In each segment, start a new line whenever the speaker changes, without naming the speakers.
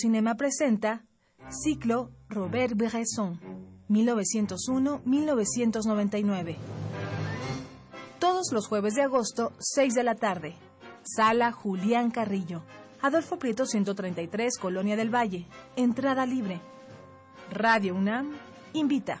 Cinema presenta Ciclo Robert Bresson, 1901-1999. Todos los jueves de agosto, 6 de la tarde. Sala Julián Carrillo. Adolfo Prieto 133, Colonia del Valle. Entrada libre. Radio UNAM invita.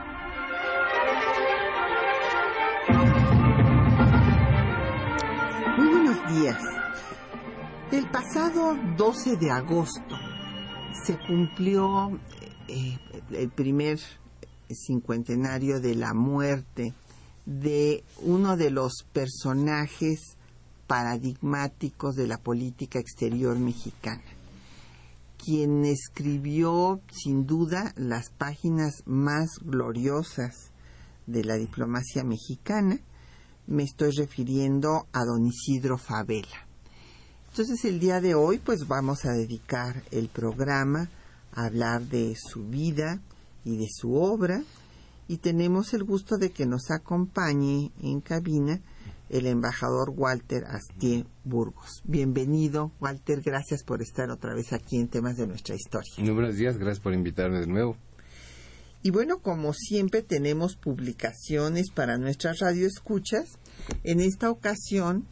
El pasado 12 de agosto se cumplió eh, el primer cincuentenario de la muerte de uno de los personajes paradigmáticos de la política exterior mexicana, quien escribió sin duda las páginas más gloriosas de la diplomacia mexicana me estoy refiriendo a don Isidro Favela. Entonces el día de hoy pues vamos a dedicar el programa a hablar de su vida y de su obra y tenemos el gusto de que nos acompañe en cabina el embajador Walter Astier Burgos. Bienvenido, Walter, gracias por estar otra vez aquí en temas de nuestra historia.
Muy buenos días, gracias por invitarme de nuevo.
Y bueno, como siempre tenemos publicaciones para nuestras radioescuchas en esta ocasión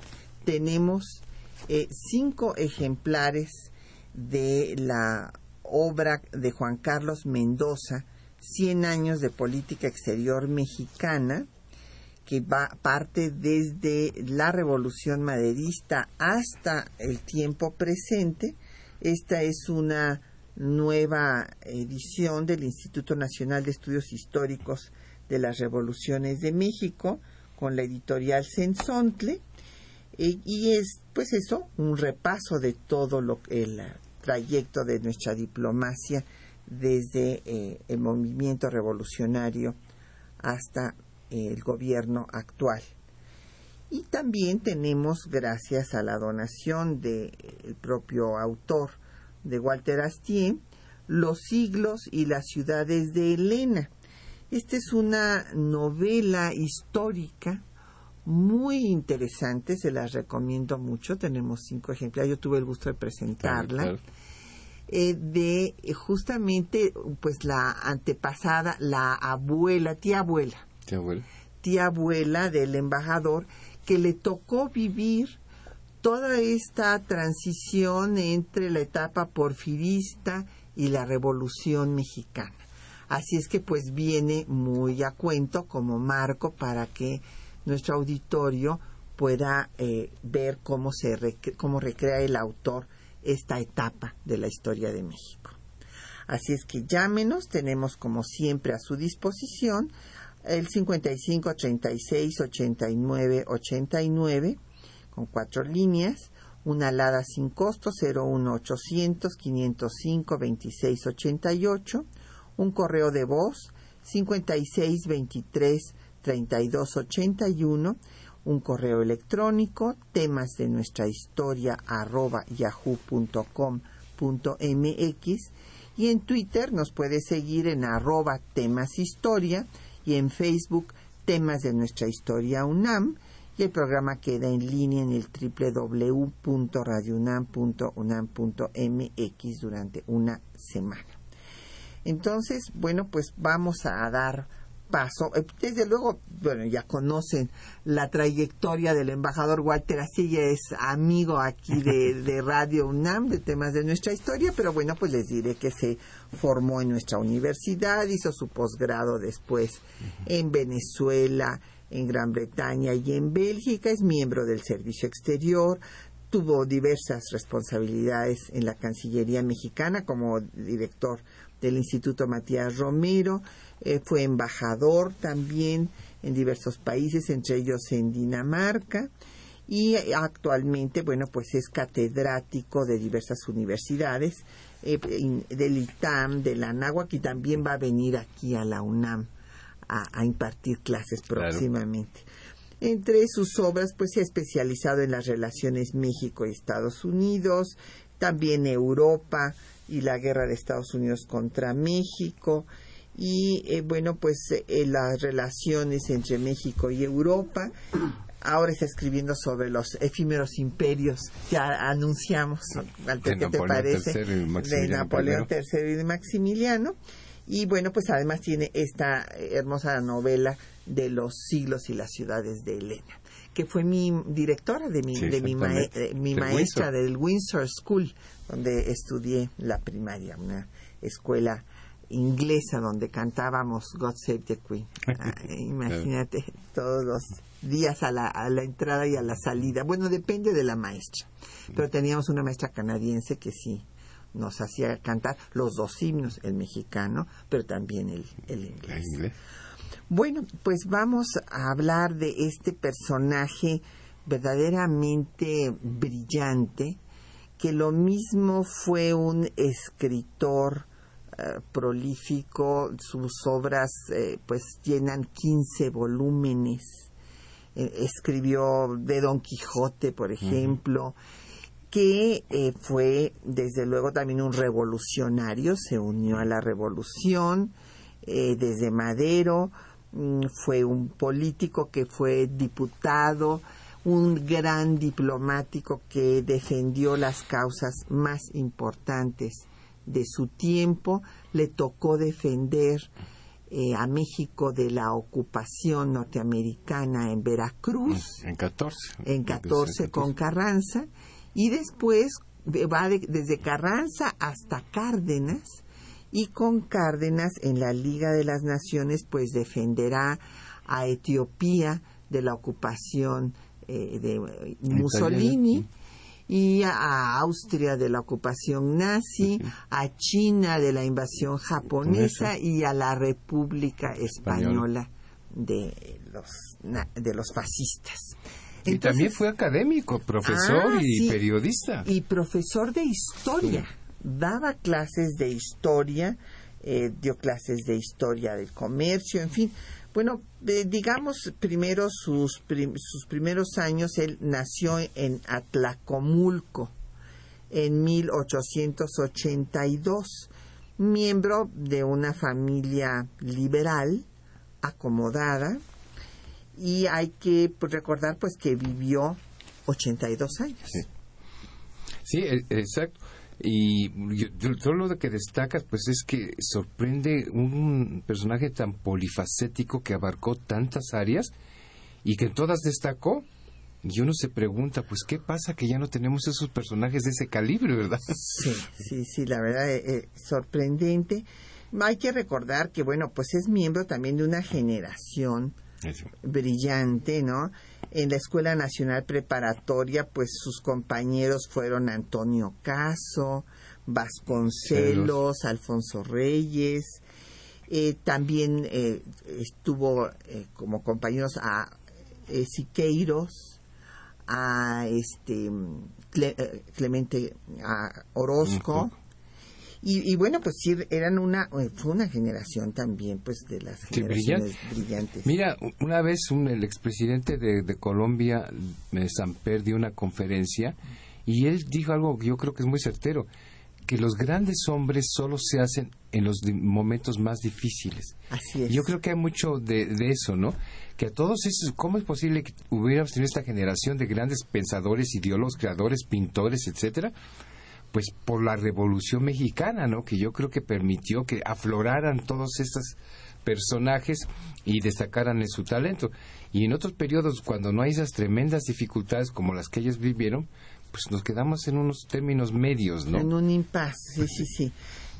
tenemos eh, cinco ejemplares de la obra de Juan Carlos Mendoza, Cien años de política exterior mexicana, que va, parte desde la revolución maderista hasta el tiempo presente. Esta es una nueva edición del Instituto Nacional de Estudios Históricos de las Revoluciones de México, con la editorial Sensontle eh, y es pues eso un repaso de todo lo el trayecto de nuestra diplomacia desde eh, el movimiento revolucionario hasta el gobierno actual. Y también tenemos, gracias a la donación del propio autor de Walter Astier, Los siglos y las ciudades de Elena, esta es una novela histórica muy interesante, se la recomiendo mucho. Tenemos cinco ejemplares, yo tuve el gusto de presentarla. Eh, de eh, justamente pues la antepasada, la abuela, tía abuela.
Tía abuela.
Tía abuela del embajador que le tocó vivir toda esta transición entre la etapa porfirista y la revolución mexicana. Así es que pues viene muy a cuento como marco para que nuestro auditorio pueda eh, ver cómo, se cómo recrea el autor esta etapa de la historia de México. Así es que llámenos, tenemos como siempre a su disposición el 55 36 89 89 con cuatro líneas, una alada sin costo 01 800 505 26 88 un correo de voz 5623 3281, un correo electrónico temas de nuestra historia arroba yahoo.com.mx y en Twitter nos puede seguir en arroba temas historia y en Facebook temas de nuestra historia UNAM y el programa queda en línea en el www.radiounam.unam.mx durante una semana. Entonces, bueno, pues vamos a dar paso. Eh, desde luego, bueno, ya conocen la trayectoria del embajador Walter Asilla, es amigo aquí de, Radio UNAM, de temas de nuestra historia, pero bueno, pues les diré que se formó en nuestra universidad, hizo su posgrado después en Venezuela, en Gran Bretaña y en Bélgica, es miembro del Servicio Exterior, tuvo diversas responsabilidades en la Cancillería mexicana como director del Instituto Matías Romero, eh, fue embajador también en diversos países, entre ellos en Dinamarca, y actualmente, bueno, pues es catedrático de diversas universidades, eh, del ITAM, de la NAHUAC, y también va a venir aquí a la UNAM a, impartir clases próximamente. Entre sus obras, pues se ha especializado en las relaciones México y Estados Unidos, también Europa y la guerra de Estados Unidos contra México, y eh, bueno, pues eh, las relaciones entre México y Europa. Ahora está escribiendo sobre los efímeros imperios que anunciamos, ¿qué te parece? de Napoleón III y de Maximiliano. Y bueno, pues además tiene esta hermosa novela de los siglos y las ciudades de Elena, que fue mi directora de mi, de mi, mi maestra del Windsor School, donde estudié la primaria, una escuela inglesa donde cantábamos God Save the Queen. Ah, imagínate todos los días a la, a la entrada y a la salida. Bueno, depende de la maestra. Pero teníamos una maestra canadiense que sí nos hacía cantar los dos himnos, el mexicano, pero también el, el inglés. Bueno, pues vamos a hablar de este personaje verdaderamente brillante, que lo mismo fue un escritor eh, prolífico, sus obras eh, pues llenan 15 volúmenes. Eh, escribió de Don Quijote, por ejemplo, que fue desde luego también un revolucionario, se unió a la revolución desde Madero, mm, fue un político que fue diputado, un gran diplomático que defendió las causas más importantes de su tiempo, le tocó defender eh, a México de la ocupación norteamericana en Veracruz.
En 14.
En 14 con Carranza. Y después va desde Carranza hasta Cárdenas. Y con Cárdenas en la Liga de las Naciones pues defenderá a Etiopía de la ocupación eh, de Mussolini y a Austria de la ocupación nazi, a China de la invasión japonesa y a la República Española de los, de los fascistas.
Y también fue académico, profesor ah, y periodista.
Y profesor de historia. Daba clases de historia, eh, dio clases de historia del comercio, en fin, bueno, digamos primero sus, sus primeros años, él nació en Atlacomulco en 1882, miembro de una familia liberal, acomodada, y hay que pues, recordar pues que vivió 82 años.
Sí, sí e, exacto. Y todo lo que destacas, pues es que sorprende un personaje tan polifacético que abarcó tantas áreas y que en todas destacó. Y uno se pregunta, pues, ¿qué pasa que ya no tenemos esos personajes de ese calibre, verdad?
Sí, sí, sí, la verdad es, eh, sorprendente. Hay que recordar que, bueno, pues es miembro también de una generación brillante, ¿no? En la Escuela Nacional Preparatoria, pues sus compañeros fueron Antonio Caso, Vasconcelos, Alfonso Reyes, eh, también eh, estuvo eh, como compañeros a Siqueiros, a este Clemente a Orozco, y, bueno, pues sí, eran una, eh, fue una generación también, pues, de las generaciones brillantes.
Mira, una vez un, el expresidente de, de Colombia, eh, Samper, dio una conferencia y él dijo algo que yo creo que es muy certero, que los grandes hombres solo se hacen en los momentos más difíciles.
Así es.
Yo creo que hay mucho de, de eso, ¿no? Que a todos esos, ¿cómo es posible que hubiéramos tenido esta generación de grandes pensadores, ideólogos, creadores, pintores, etcétera? Pues por la Revolución Mexicana, ¿no? Que yo creo que permitió que afloraran todos estos personajes y destacaran en su talento. Y en otros periodos, cuando no hay esas tremendas dificultades como las que ellos vivieron, pues nos quedamos en unos términos medios, ¿no?
En un impasse, sí, sí, sí.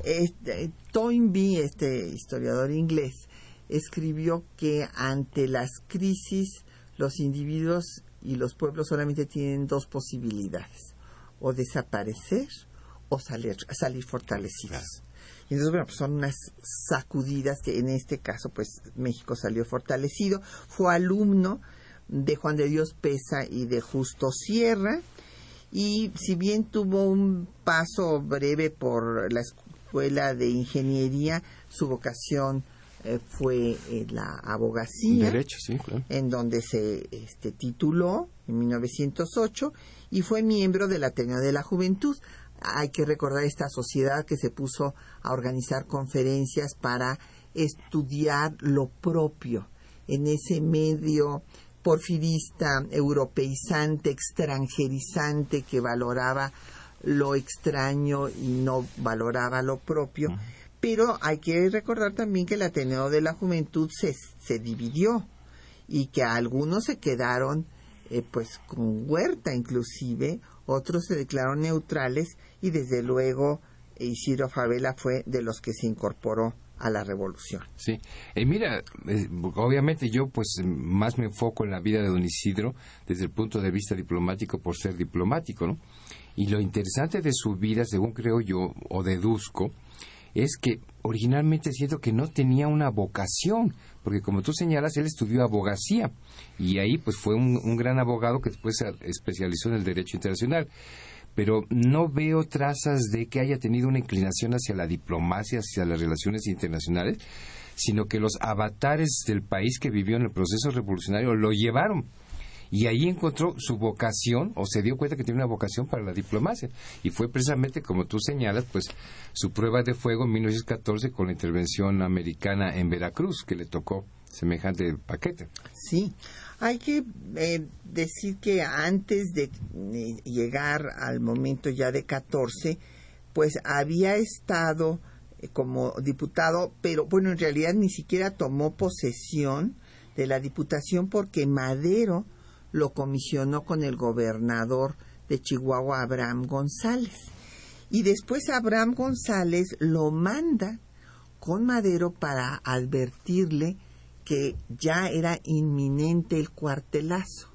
Este, Toynbee, este historiador inglés, escribió que ante las crisis los individuos y los pueblos solamente tienen dos posibilidades, o desaparecer o salir, salir fortalecidos. Y entonces, bueno, pues son unas sacudidas que en este caso, pues México salió fortalecido. Fue alumno de Juan de Dios Pesa y de Justo Sierra. Y si bien tuvo un paso breve por la escuela de ingeniería, su vocación eh, fue eh, la abogacía,
Derecho, sí, claro.
en donde se este, tituló en 1908 y fue miembro del Ateneo de la Juventud. Hay que recordar esta sociedad que se puso a organizar conferencias para estudiar lo propio en ese medio porfirista, europeizante, extranjerizante que valoraba lo extraño y no valoraba lo propio. Pero hay que recordar también que el Ateneo de la Juventud se, se dividió y que algunos se quedaron eh, pues con Huerta inclusive, otros se declararon neutrales y desde luego Isidro Favela fue de los que se incorporó a la revolución.
Sí. Eh, mira, eh, obviamente yo pues más me enfoco en la vida de don Isidro desde el punto de vista diplomático por ser diplomático, ¿no? Y lo interesante de su vida, según creo yo o deduzco, es que originalmente siento que no tenía una vocación, porque como tú señalas, él estudió abogacía y ahí pues fue un, un gran abogado que después se especializó en el derecho internacional. Pero no veo trazas de que haya tenido una inclinación hacia la diplomacia, hacia las relaciones internacionales, sino que los avatares del país que vivió en el proceso revolucionario lo llevaron y ahí encontró su vocación o se dio cuenta que tiene una vocación para la diplomacia y fue precisamente como tú señalas pues su prueba de fuego en 1914 con la intervención americana en Veracruz que le tocó semejante paquete.
Sí, hay que eh, decir que antes de eh, llegar al momento ya de 14, pues había estado eh, como diputado, pero bueno, en realidad ni siquiera tomó posesión de la diputación porque Madero lo comisionó con el gobernador de Chihuahua, Abraham González. Y después Abraham González lo manda con Madero para advertirle que ya era inminente el cuartelazo.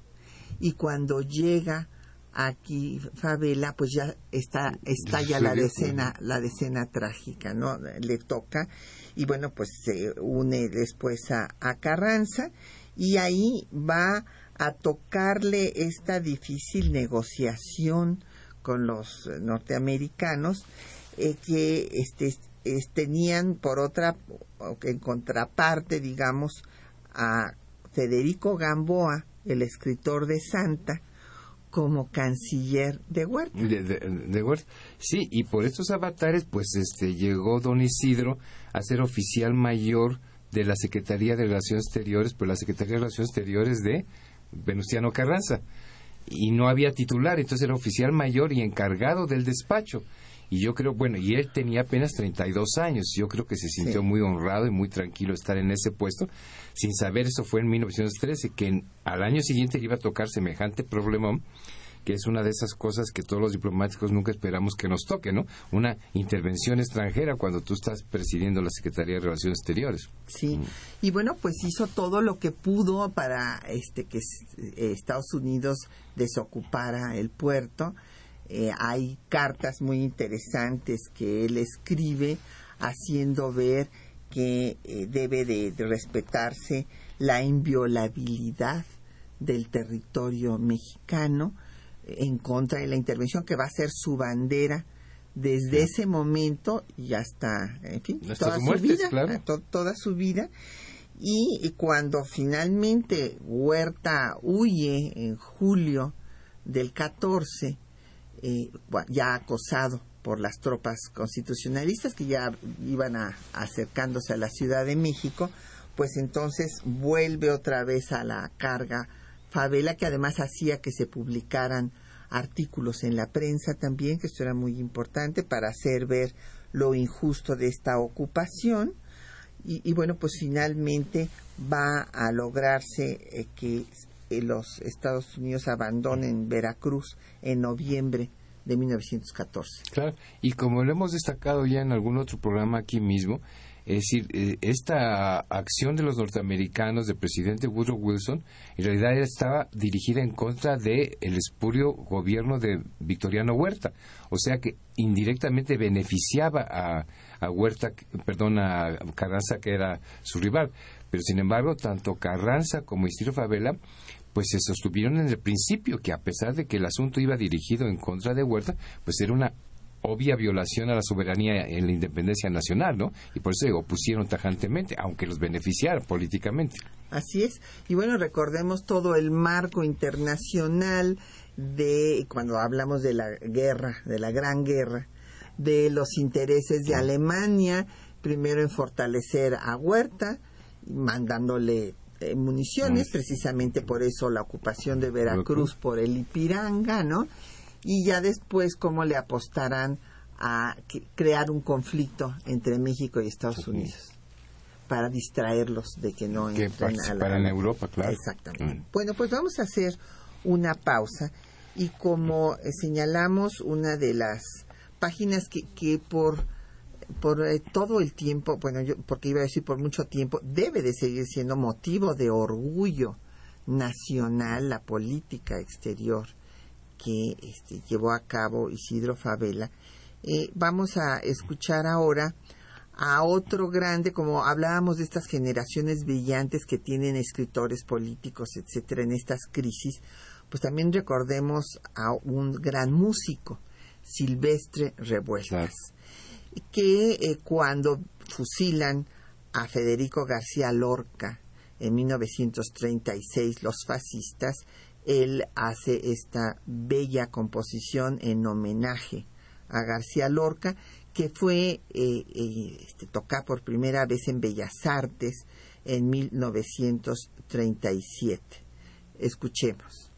Y cuando llega aquí Favela, pues ya está, está ya la decena, la decena trágica, ¿no? Le toca. Y bueno, pues se une después a, a Carranza y ahí va a tocarle esta difícil negociación con los norteamericanos eh, que este, es, tenían por otra en contraparte digamos a Federico Gamboa el escritor de Santa como canciller de Huerta.
De Huerta. Sí, y por estos avatares, pues este llegó don Isidro a ser oficial mayor de la Secretaría de Relaciones Exteriores, pues la Secretaría de Relaciones Exteriores de Venustiano Carranza. Y no había titular, entonces era oficial mayor y encargado del despacho. Y yo creo, bueno, y él tenía apenas 32 años. Yo creo que se sintió
Sí.
muy honrado y muy tranquilo estar en ese puesto. Sin saber, eso fue en 1913, que en- al año siguiente le iba a tocar semejante problemón que es una de esas cosas que todos los diplomáticos nunca esperamos que nos toque, ¿no? Una intervención extranjera cuando tú estás presidiendo la Secretaría de Relaciones Exteriores.
Sí, y bueno, pues hizo todo lo que pudo para este que eh, Estados Unidos desocupara el puerto. Eh, hay cartas muy interesantes que él escribe haciendo ver que eh, debe de, de respetarse la inviolabilidad del territorio mexicano en contra de la intervención que va a ser su bandera desde ese momento y hasta, en fin,
Hasta
toda
su muerte,
vida,
claro.
eh, to- toda su vida. Y, y cuando finalmente Huerta huye en julio del 14, eh, ya acosado por las tropas constitucionalistas que ya iban a- acercándose a la Ciudad de México, pues entonces vuelve otra vez a la carga Favela, que además hacía que se publicaran artículos en la prensa también, que esto era muy importante para hacer ver lo injusto de esta ocupación. Y, bueno, pues finalmente va a lograrse eh, que eh, los Estados Unidos abandonen Veracruz en noviembre de 1914.
Claro, y como lo hemos destacado ya en algún otro programa aquí mismo, Es decir, eh, esta acción de los norteamericanos del presidente Woodrow Wilson en realidad estaba dirigida en contra del el espurio gobierno de Victoriano Huerta. O sea que indirectamente beneficiaba a, a Huerta, perdón, a Carranza, que era su rival. Pero sin embargo, tanto Carranza como Isidro Favela pues se sostuvieron en el principio que a pesar de que el asunto iba dirigido en contra de Huerta, pues era una obvia violación a la soberanía en la independencia nacional, ¿no? Y por eso se opusieron tajantemente, aunque los beneficiara políticamente.
Así es. Y bueno, recordemos todo el marco internacional de cuando hablamos de la guerra, de la gran guerra, de los intereses de Alemania, primero en fortalecer a Huerta, mandándole eh, municiones, precisamente por eso la ocupación de Veracruz por el Ipiranga, ¿no? Y ya después cómo le apostarán a crear un conflicto entre México y Estados Unidos para distraerlos de que no
la, en Europa, claro.
Exactamente. Mm. Bueno, pues vamos a hacer una pausa y como eh, señalamos una de las páginas que, que por por eh, todo el tiempo, bueno, yo, porque iba a decir por mucho tiempo, debe de seguir siendo motivo de orgullo nacional la política exterior que este, llevó a cabo Isidro Favela. Eh, vamos a escuchar ahora a otro grande, como hablábamos de estas generaciones brillantes que tienen escritores políticos, etcétera, en estas crisis, pues también recordemos a un gran músico, Silvestre Revueltas que eh, cuando fusilan a Federico García Lorca en 1936 los fascistas, él hace esta bella composición en homenaje a García Lorca, que fue eh, eh este, tocada por primera vez en Bellas Artes en 1937. Escuchemos.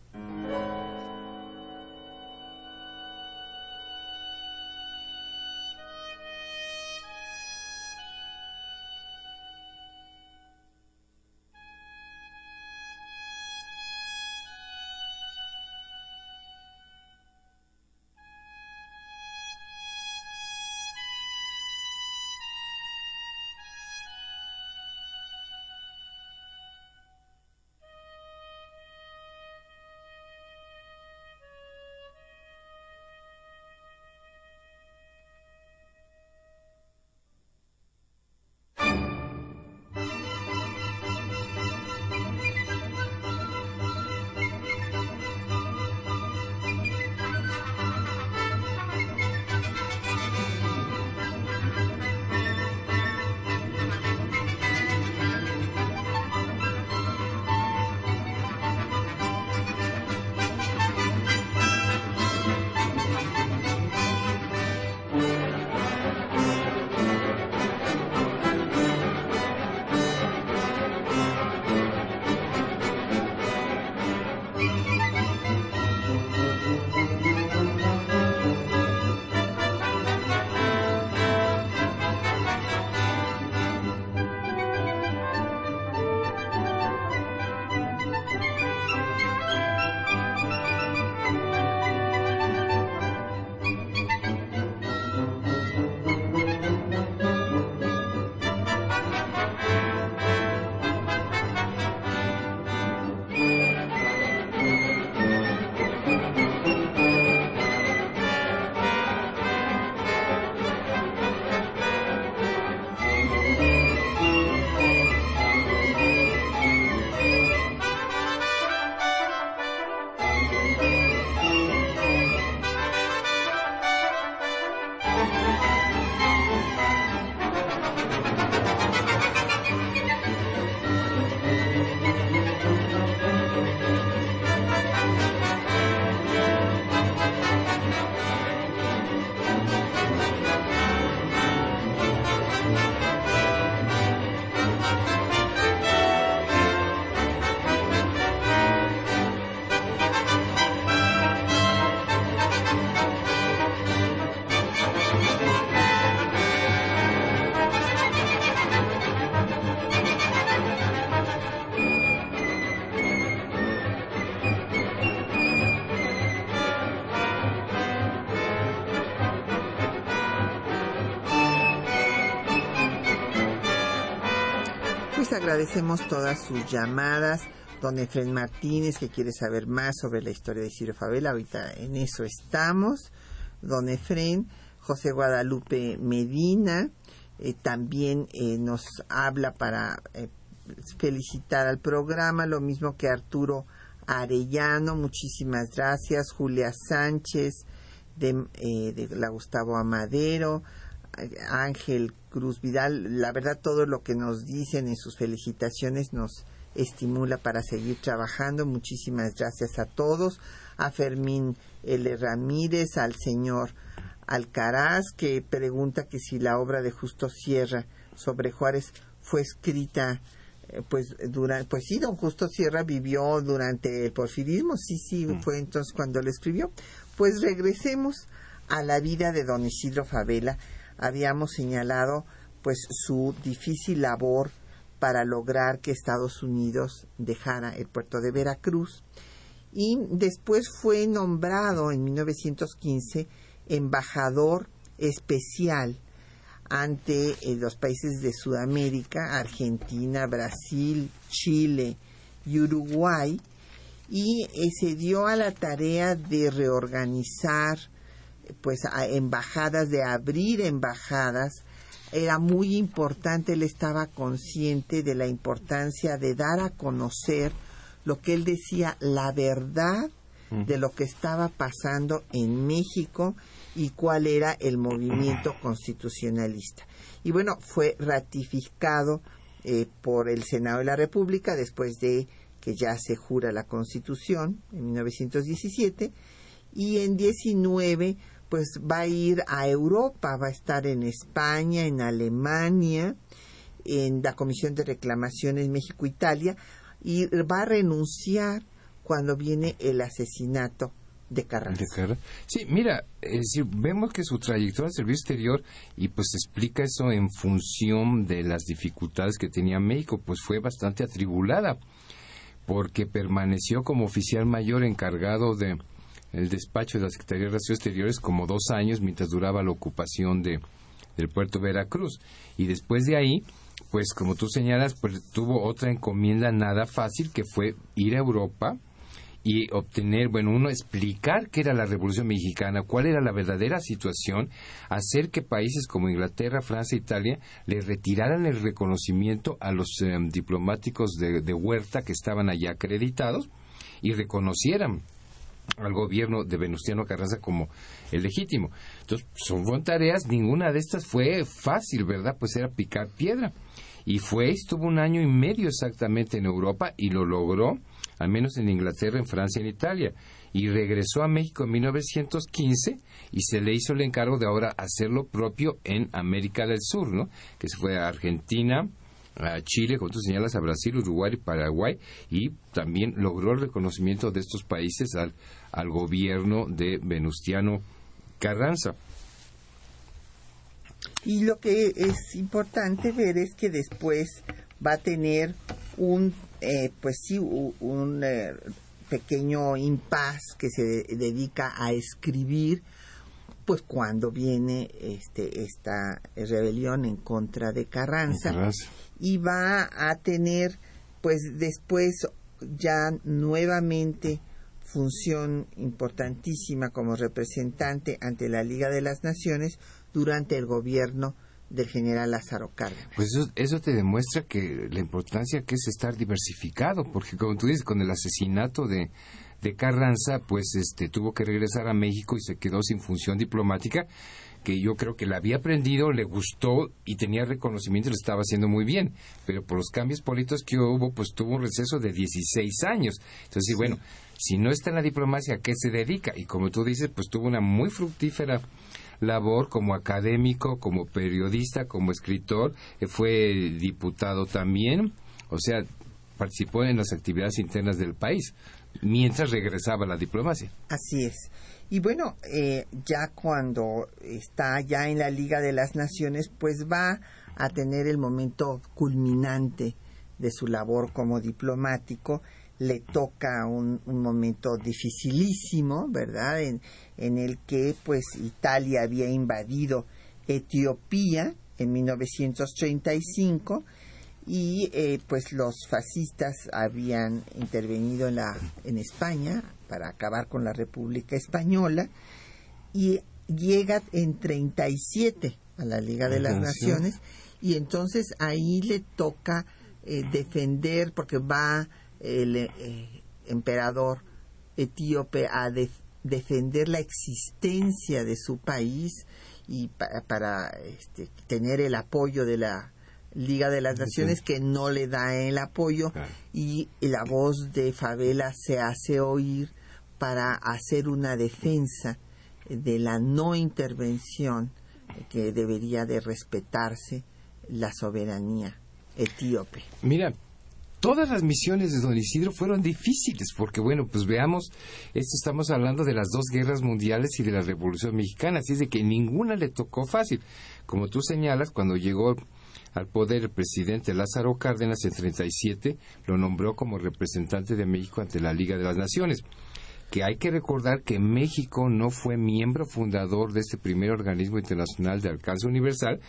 Agradecemos todas sus llamadas. Don Efren Martínez, que quiere saber más sobre la historia de Ciro Favela, ahorita en eso estamos. Don Efren, José Guadalupe Medina, eh, también eh, nos habla para eh, felicitar al programa, lo mismo que Arturo Arellano, muchísimas gracias, Julia Sánchez, de, de la Gustavo Amadero, Ángel Cruz Vidal, la verdad todo lo que nos dicen en sus felicitaciones nos estimula para seguir trabajando. Muchísimas gracias a todos, a Fermín L. Ramírez, al señor Alcaraz, que pregunta que si la obra de Justo Sierra sobre Juárez fue escrita eh, pues durante pues sí don Justo Sierra vivió durante el porfirismo sí sí mm. fue entonces cuando lo escribió pues regresemos a la vida de don Isidro Favela habíamos señalado pues su difícil labor para lograr que Estados Unidos dejara el puerto de Veracruz. Y después fue nombrado en 1915 embajador especial ante eh, los países de Sudamérica, Argentina, Brasil, Chile y Uruguay, y eh, se dio a la tarea de reorganizar pues embajadas, de abrir embajadas, era muy importante, él estaba consciente de la importancia de dar a conocer lo que él decía, la verdad de lo que estaba pasando en México y cuál era el movimiento constitucionalista. Y bueno, fue ratificado eh, por el Senado de la República después de que ya se jura la Constitución en 1917 y en 19 pues va a ir a Europa, va a estar en España, en Alemania, en la Comisión de Reclamaciones México-Italia y va a renunciar cuando viene el asesinato de Carranza.
Sí, mira, vemos que su trayectoria en servicio exterior y pues explica eso en función de las dificultades que tenía México, pues fue bastante atribulada porque permaneció como oficial mayor encargado de el despacho de la Secretaría de Relaciones Exteriores como dos años mientras duraba la ocupación de, del puerto Veracruz. Y después de ahí, pues como tú señalas, pues tuvo otra encomienda nada fácil que fue ir a Europa y obtener, bueno, uno explicar qué era la Revolución Mexicana, cuál era la verdadera situación, hacer que países como Inglaterra, Francia, Italia le retiraran el reconocimiento a los em, diplomáticos de, de Huerta que estaban allá acreditados y reconocieran al gobierno de Venustiano Carranza como el legítimo. Entonces, son tareas, ninguna de estas fue fácil, ¿verdad? Pues era picar piedra. Y fue, estuvo un año y medio exactamente en Europa y lo logró, al menos en Inglaterra, en Francia, en Italia. Y regresó a México en 1915 y se le hizo el encargo de ahora hacer lo propio en América del Sur, ¿no? Que se fue a Argentina, a Chile, como tú señalas, a Brasil, Uruguay y Paraguay, y también logró el reconocimiento de estos países al, al gobierno de Venustiano Carranza.
Y lo que es importante ver es que después va a tener un, eh, pues sí, un, eh, pequeño impas que se dedica a escribir pues cuando viene este esta rebelión en contra de Carranza, y va a tener pues después ya nuevamente función importantísima como representante ante la Liga de las Naciones durante el gobierno del general Lázaro Cárdenas.
Pues eso, eso, te demuestra que la importancia que es estar diversificado, porque como tú dices, con el asesinato de, de Carranza, pues este tuvo que regresar a México y se quedó sin función diplomática que yo creo que la había aprendido, le gustó y tenía reconocimiento y lo estaba haciendo muy bien, pero por los cambios políticos que hubo, pues tuvo un receso de 16 años. Entonces, bueno, si no está en la diplomacia, ¿a qué se dedica? Y como tú dices, pues tuvo una muy fructífera labor como académico, como periodista, como escritor, eh, fue diputado también, o sea, participó en las actividades internas del país mientras regresaba a la diplomacia.
Así es. Y bueno, eh, ya cuando está ya en la Liga de las Naciones, pues va a tener el momento culminante de su labor como diplomático. Le toca un, momento dificilísimo, ¿verdad? En, en el que pues Italia había invadido Etiopía en 1935 y eh, pues los fascistas habían intervenido en, la, en España para acabar con la República Española y llega en 37 a la Liga de las Naciones y entonces ahí le toca eh, defender porque va el eh, emperador etíope a defender la existencia de su país y para este, tener el apoyo de la Liga de las Naciones que no le da el apoyo y la voz de Favela se hace oír para hacer una defensa de la no intervención que debería de respetarse la soberanía etíope.
Mira, todas las misiones de Don Isidro fueron difíciles, porque bueno, pues veamos, esto estamos hablando de las dos guerras mundiales y de la Revolución Mexicana, así es de que ninguna le tocó fácil. Como tú señalas, cuando llegó al poder el presidente Lázaro Cárdenas en 37 lo nombró como representante de México ante la Liga de las Naciones. Que hay que recordar que México no fue miembro fundador de este primer organismo internacional de alcance universal,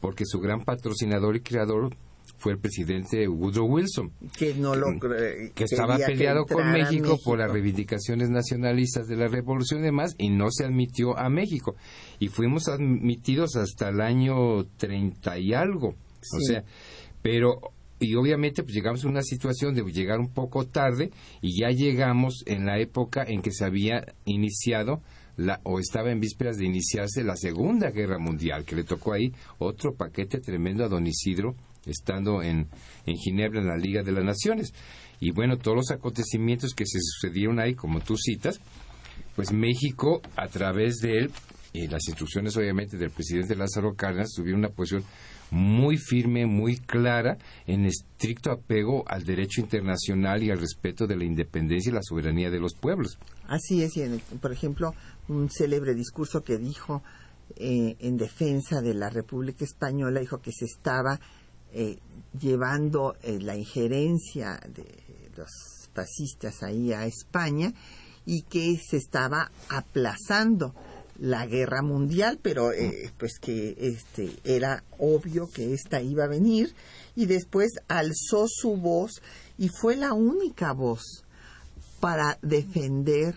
porque su gran patrocinador y creador fue el presidente Woodrow Wilson,
que, no lo,
que estaba peleado con México, por las reivindicaciones nacionalistas de la revolución y demás, y no se admitió a México. Y fuimos admitidos hasta el año 30 y algo. O sea, pero y obviamente pues llegamos a una situación de llegar un poco tarde y ya llegamos en la época en que se había iniciado la, o estaba en vísperas de iniciarse la Segunda Guerra Mundial, que le tocó ahí otro paquete tremendo a don Isidro estando en, en Ginebra en la Liga de las Naciones. Y bueno, todos los acontecimientos que se sucedieron ahí, como tú citas, pues México, a través de él, y las instrucciones obviamente del presidente Lázaro Cárdenas, tuvieron una posición muy firme, muy clara, en estricto apego al derecho internacional y al respeto de la independencia y la soberanía de los pueblos.
Así es, y por ejemplo, un célebre discurso que dijo eh, en defensa de la República Española, dijo que se estaba eh, llevando eh, la injerencia de los fascistas ahí a España y que se estaba aplazando la guerra mundial, pero eh, pues que este era obvio que esta iba a venir y después alzó su voz y fue la única voz para defender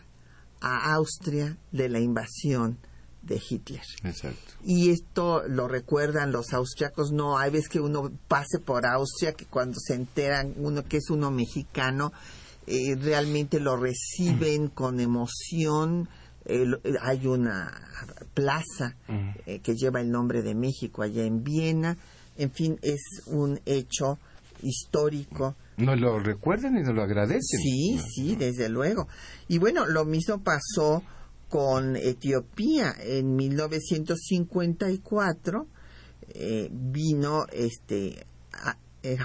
a Austria de la invasión de Hitler.
Exacto.
Y esto lo recuerdan los austriacos, no hay veces que uno pase por Austria, que cuando se enteran uno que es uno mexicano, eh, realmente lo reciben con emoción. Eh, hay una plaza eh, que lleva el nombre de México allá en Viena. En fin, es un hecho histórico.
Nos lo recuerdan y nos lo agradecen.
Sí, sí, desde luego. Y bueno, lo mismo pasó con Etiopía en 1954 eh, vino este a, eh,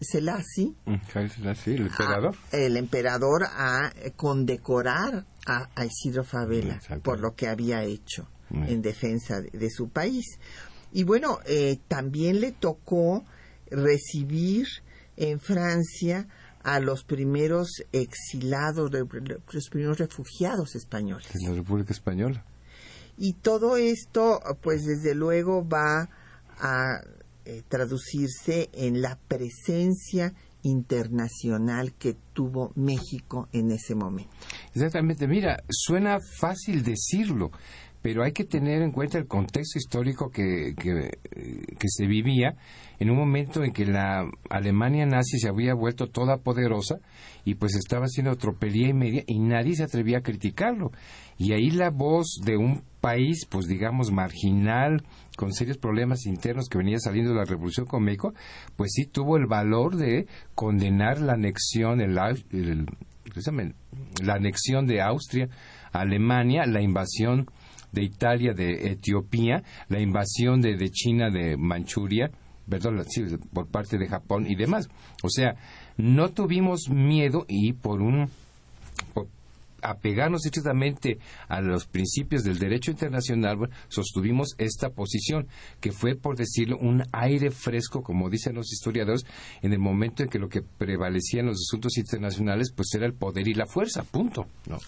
Selassie,
mm, el emperador,
el emperador a condecorar a, Isidro Favela por lo que había hecho en defensa de, su país. Y bueno, eh, también le tocó recibir en Francia a los primeros exilados, los primeros refugiados españoles.
En la República Española.
Y todo esto, pues desde luego va a eh, traducirse en la presencia internacional que tuvo México en ese momento.
Exactamente, mira, suena fácil decirlo, pero hay que tener en cuenta el contexto histórico que, se vivía en un momento en que la Alemania nazi se había vuelto toda poderosa y pues estaba haciendo tropelía y media y nadie se atrevía a criticarlo. Y ahí la voz de un país, pues digamos, marginal, con serios problemas internos que venía saliendo de la Revolución con México, pues sí tuvo el valor de condenar la anexión, el, la anexión de Austria a Alemania, la invasión de Italia, de Etiopía, la invasión de, de China, de Manchuria, perdón, por parte de Japón y demás. O sea, no tuvimos miedo y por un apegarnos estrictamente a los principios del derecho internacional, sostuvimos esta posición, que fue, por decirlo, un aire fresco, como dicen los historiadores, en el momento en que lo que prevalecía en los asuntos internacionales, pues era el poder y la fuerza, punto. ¿no?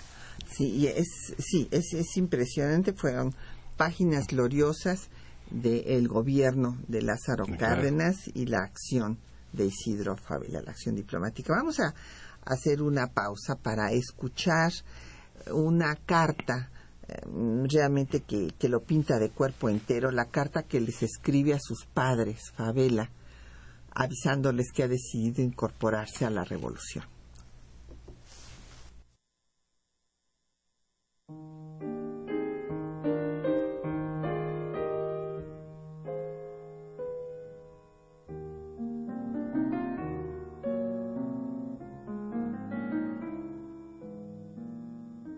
Sí, es, sí, es, es impresionante. Fueron páginas gloriosas del gobierno de Lázaro Cárdenas y la acción de Isidro Fabela, la acción diplomática. Vamos a hacer una pausa para escuchar una carta eh, realmente que, que lo pinta de cuerpo entero, la carta que les escribe a sus padres, Fabela, avisándoles que ha decidido incorporarse a la revolución.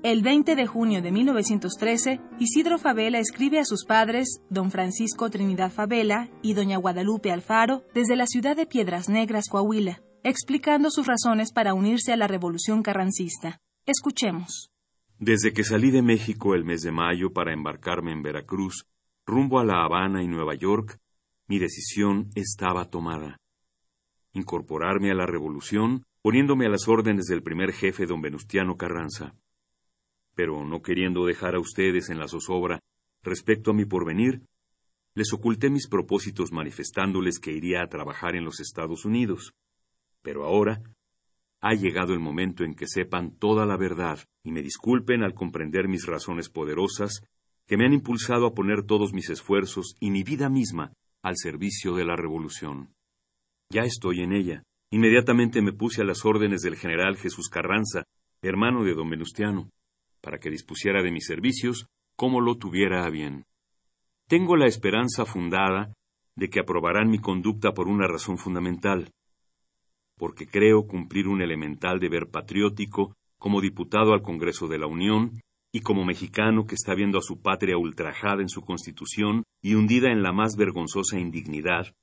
El 20 de junio de 1913, Isidro Fabela escribe a sus padres, don Francisco Trinidad Fabela y doña Guadalupe Alfaro, desde la ciudad de Piedras Negras, Coahuila, explicando sus razones para unirse a la revolución carrancista. Escuchemos.
Desde que salí de México el mes de mayo para embarcarme en Veracruz, rumbo a La Habana y Nueva York, mi decisión estaba tomada. Incorporarme a la revolución, poniéndome a las órdenes del primer jefe don Venustiano Carranza pero no queriendo dejar a ustedes en la zozobra respecto a mi porvenir, les oculté mis propósitos manifestándoles que iría a trabajar en los Estados Unidos. Pero ahora ha llegado el momento en que sepan toda la verdad y me disculpen al comprender mis razones poderosas que me han impulsado a poner todos mis esfuerzos y mi vida misma al servicio de la revolución. Ya estoy en ella. Inmediatamente me puse a las órdenes del general Jesús Carranza, hermano de don Venustiano para que dispusiera de mis servicios como lo tuviera a bien. Tengo la esperanza fundada de que aprobarán mi conducta por una razón fundamental, porque creo cumplir un elemental deber patriótico como diputado al Congreso de la Unión y como mexicano que está viendo a su patria ultrajada en su constitución y hundida en la más vergonzosa indignidad,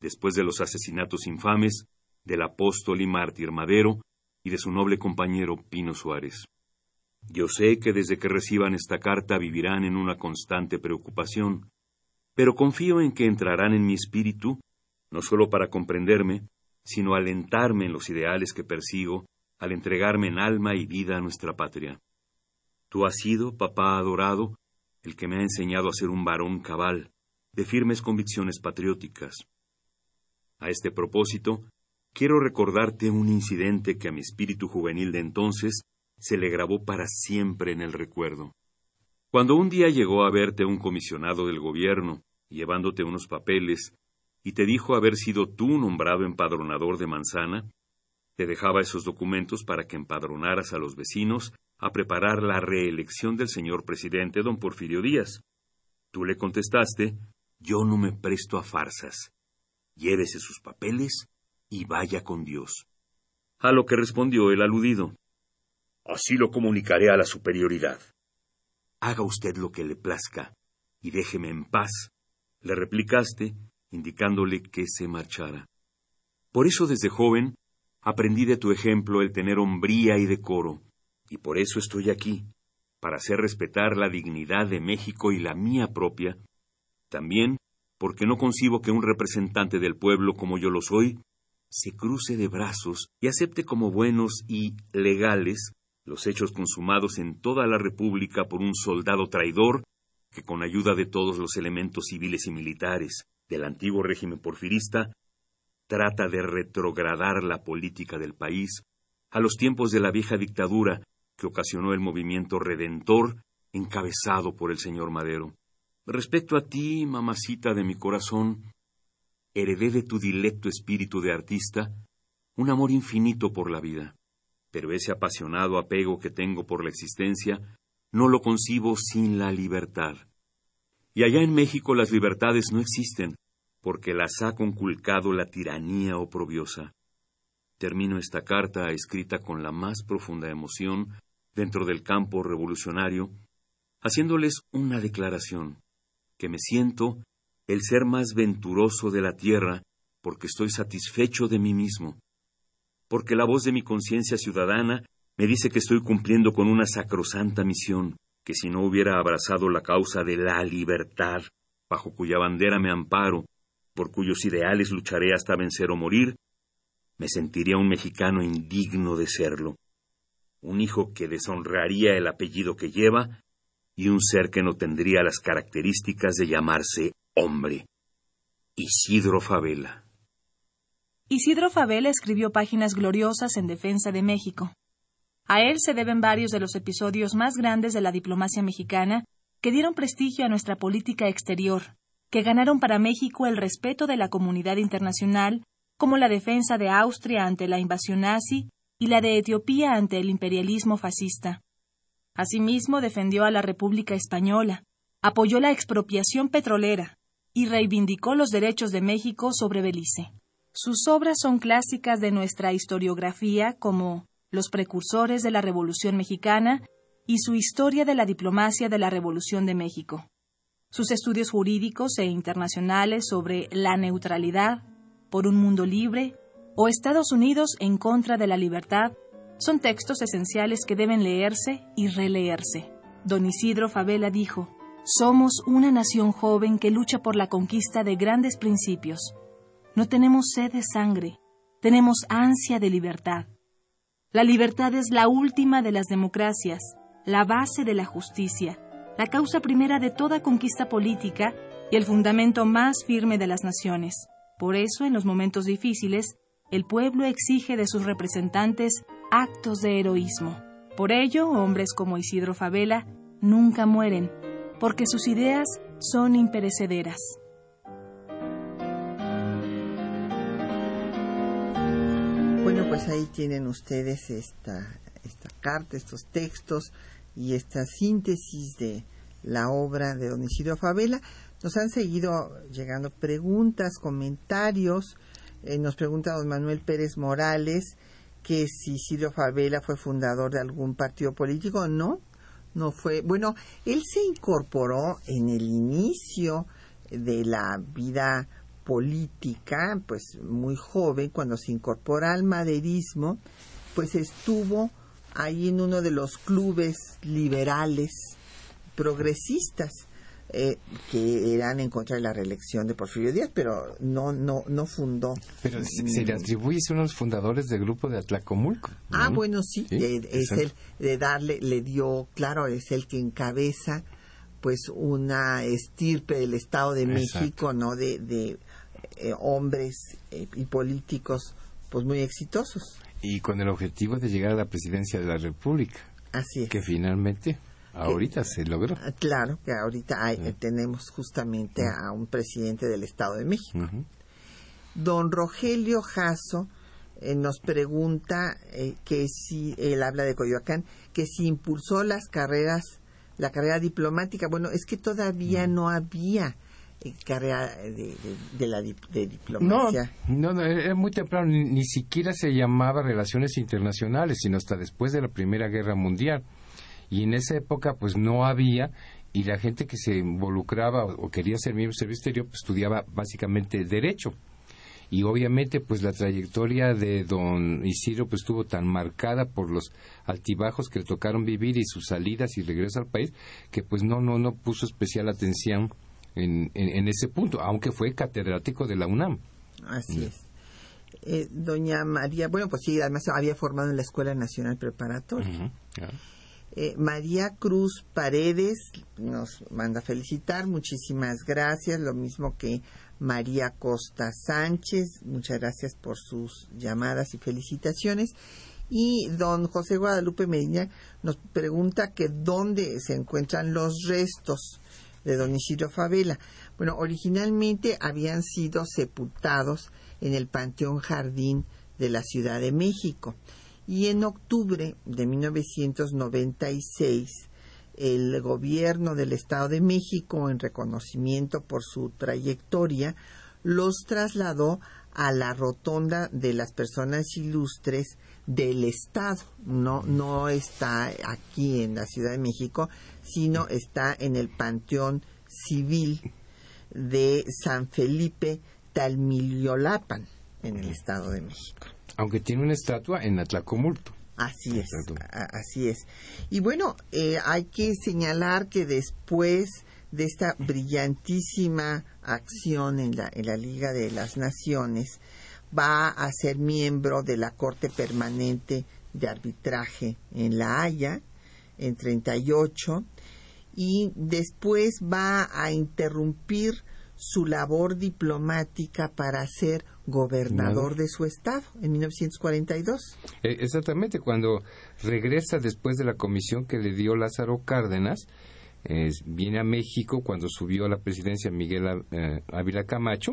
después de los asesinatos infames del apóstol y mártir Madero y de su noble compañero Pino Suárez. Yo sé que desde que reciban esta carta vivirán en una constante preocupación, pero confío en que entrarán en mi espíritu, no solo para comprenderme, sino alentarme en los ideales que persigo al entregarme en alma y vida a nuestra patria. Tú has sido, papá adorado, el que me ha enseñado a ser un varón cabal, de firmes convicciones patrióticas. A este propósito, quiero recordarte un incidente que a mi espíritu juvenil de entonces se le grabó para siempre en el recuerdo. Cuando un día llegó a verte un comisionado del gobierno, llevándote unos papeles, y te dijo haber sido tú nombrado empadronador de manzana, te dejaba esos documentos para que empadronaras a los vecinos a preparar la reelección del señor presidente don Porfirio Díaz. Tú le contestaste, yo no me presto a farsas. Llévese sus papeles y vaya con Dios. A lo que respondió el aludido, Así lo comunicaré a la superioridad. Haga usted lo que le plazca y déjeme en paz, le replicaste, indicándole que se marchara. Por eso desde joven aprendí de tu ejemplo el tener hombría y decoro, y por eso estoy aquí, para hacer respetar la dignidad de México y la mía propia, también porque no concibo que un representante del pueblo como yo lo soy se cruce de brazos y acepte como buenos y legales los hechos consumados en toda la República por un soldado traidor que con ayuda de todos los elementos civiles y militares del antiguo régimen porfirista, trata de retrogradar la política del país a los tiempos de la vieja dictadura que ocasionó el movimiento redentor encabezado por el señor Madero. Respecto a ti, mamacita de mi corazón, heredé de tu dilecto espíritu de artista un amor infinito por la vida pero ese apasionado apego que tengo por la existencia no lo concibo sin la libertad. Y allá en México las libertades no existen, porque las ha conculcado la tiranía oprobiosa. Termino esta carta escrita con la más profunda emoción dentro del campo revolucionario, haciéndoles una declaración, que me siento el ser más venturoso de la tierra porque estoy satisfecho de mí mismo porque la voz de mi conciencia ciudadana me dice que estoy cumpliendo con una sacrosanta misión, que si no hubiera abrazado la causa de la libertad, bajo cuya bandera me amparo, por cuyos ideales lucharé hasta vencer o morir, me sentiría un mexicano indigno de serlo, un hijo que deshonraría el apellido que lleva y un ser que no tendría las características de llamarse hombre. Isidro Favela.
Isidro Fabela escribió páginas gloriosas en defensa de México. A él se deben varios de los episodios más grandes de la diplomacia mexicana que dieron prestigio a nuestra política exterior, que ganaron para México el respeto de la comunidad internacional, como la defensa de Austria ante la invasión nazi y la de Etiopía ante el imperialismo fascista. Asimismo, defendió a la República Española, apoyó la expropiación petrolera y reivindicó los derechos de México sobre Belice. Sus obras son clásicas de nuestra historiografía como Los precursores de la Revolución Mexicana y su Historia de la Diplomacia de la Revolución de México. Sus estudios jurídicos e internacionales sobre la neutralidad, por un mundo libre o Estados Unidos en contra de la libertad son textos esenciales que deben leerse y releerse. Don Isidro Favela dijo, Somos una nación joven que lucha por la conquista de grandes principios no tenemos sed de sangre, tenemos ansia de libertad. La libertad es la última de las democracias, la base de la justicia, la causa primera de toda conquista política y el fundamento más firme de las naciones. Por eso, en los momentos difíciles, el pueblo exige de sus representantes actos de heroísmo. Por ello, hombres como Isidro Favela nunca mueren, porque sus ideas son imperecederas.
Bueno, pues ahí tienen ustedes esta, esta carta, estos textos y esta síntesis de la obra de don Isidro Favela. Nos han seguido llegando preguntas, comentarios. Eh, nos pregunta don Manuel Pérez Morales que si Isidro Favela fue fundador de algún partido político. No, no fue. Bueno, él se incorporó en el inicio de la vida política, pues muy joven, cuando se incorpora al maderismo, pues estuvo ahí en uno de los clubes liberales progresistas eh, que eran en contra de la reelección de Porfirio Díaz, pero no no no fundó.
Pero se, le atribuye ser uno de los fundadores del grupo de Atlacomulco.
Ah, bueno, sí, eh, es el de darle le dio, claro, es el que encabeza pues una estirpe del Estado de México, ¿no? De, de eh, hombres eh, y políticos pues muy exitosos.
Y con el objetivo de llegar a la presidencia de la República.
Así es.
Que finalmente ahorita se logró.
Ah, claro, que ahorita hay, tenemos justamente a un presidente del Estado de México. Don Rogelio Jasso eh, nos pregunta que si, él habla de Coyoacán, que si impulsó las carreras, la carrera diplomática. Bueno, es que todavía no había carrera de, la diplomacia.
No, no, era muy temprano, ni, siquiera se llamaba relaciones internacionales, sino hasta después de la Primera Guerra Mundial. Y en esa época, pues no había, y la gente que se involucraba o, quería ser miembro del servicio exterior, pues estudiaba básicamente Derecho. Y obviamente, pues la trayectoria de don Isidro pues estuvo tan marcada por los altibajos que le tocaron vivir y sus salidas y regreso al país, que pues no, no, no puso especial atención en, ese punto, aunque fue catedrático de la UNAM.
Así es. Eh, doña María, bueno, pues sí, además había formado en la Escuela Nacional Preparatoria. Eh, María Cruz Paredes nos manda felicitar, muchísimas gracias, lo mismo que María Costa Sánchez, muchas gracias por sus llamadas y felicitaciones. Y don José Guadalupe Medina nos pregunta que dónde se encuentran los restos de don Isidro Favela. Bueno, originalmente habían sido sepultados en el Panteón Jardín de la Ciudad de México y en octubre de 1996 el gobierno del Estado de México, en reconocimiento por su trayectoria, los trasladó a la rotonda de las personas ilustres del Estado. No, no está aquí en la Ciudad de México, sino está en el Panteón Civil de San Felipe Talmiliolapan, en el Estado de México.
Aunque tiene una estatua en Atlacomulto.
Así es, así es. Y bueno, eh, hay que señalar que después de esta brillantísima acción en la, en la Liga de las Naciones, va a ser miembro de la Corte Permanente de Arbitraje en La Haya en 38 y después va a interrumpir su labor diplomática para ser gobernador de su estado en 1942.
Eh, exactamente, cuando regresa después de la comisión que le dio Lázaro Cárdenas, viene a México cuando subió a la presidencia Miguel eh, Ávila Camacho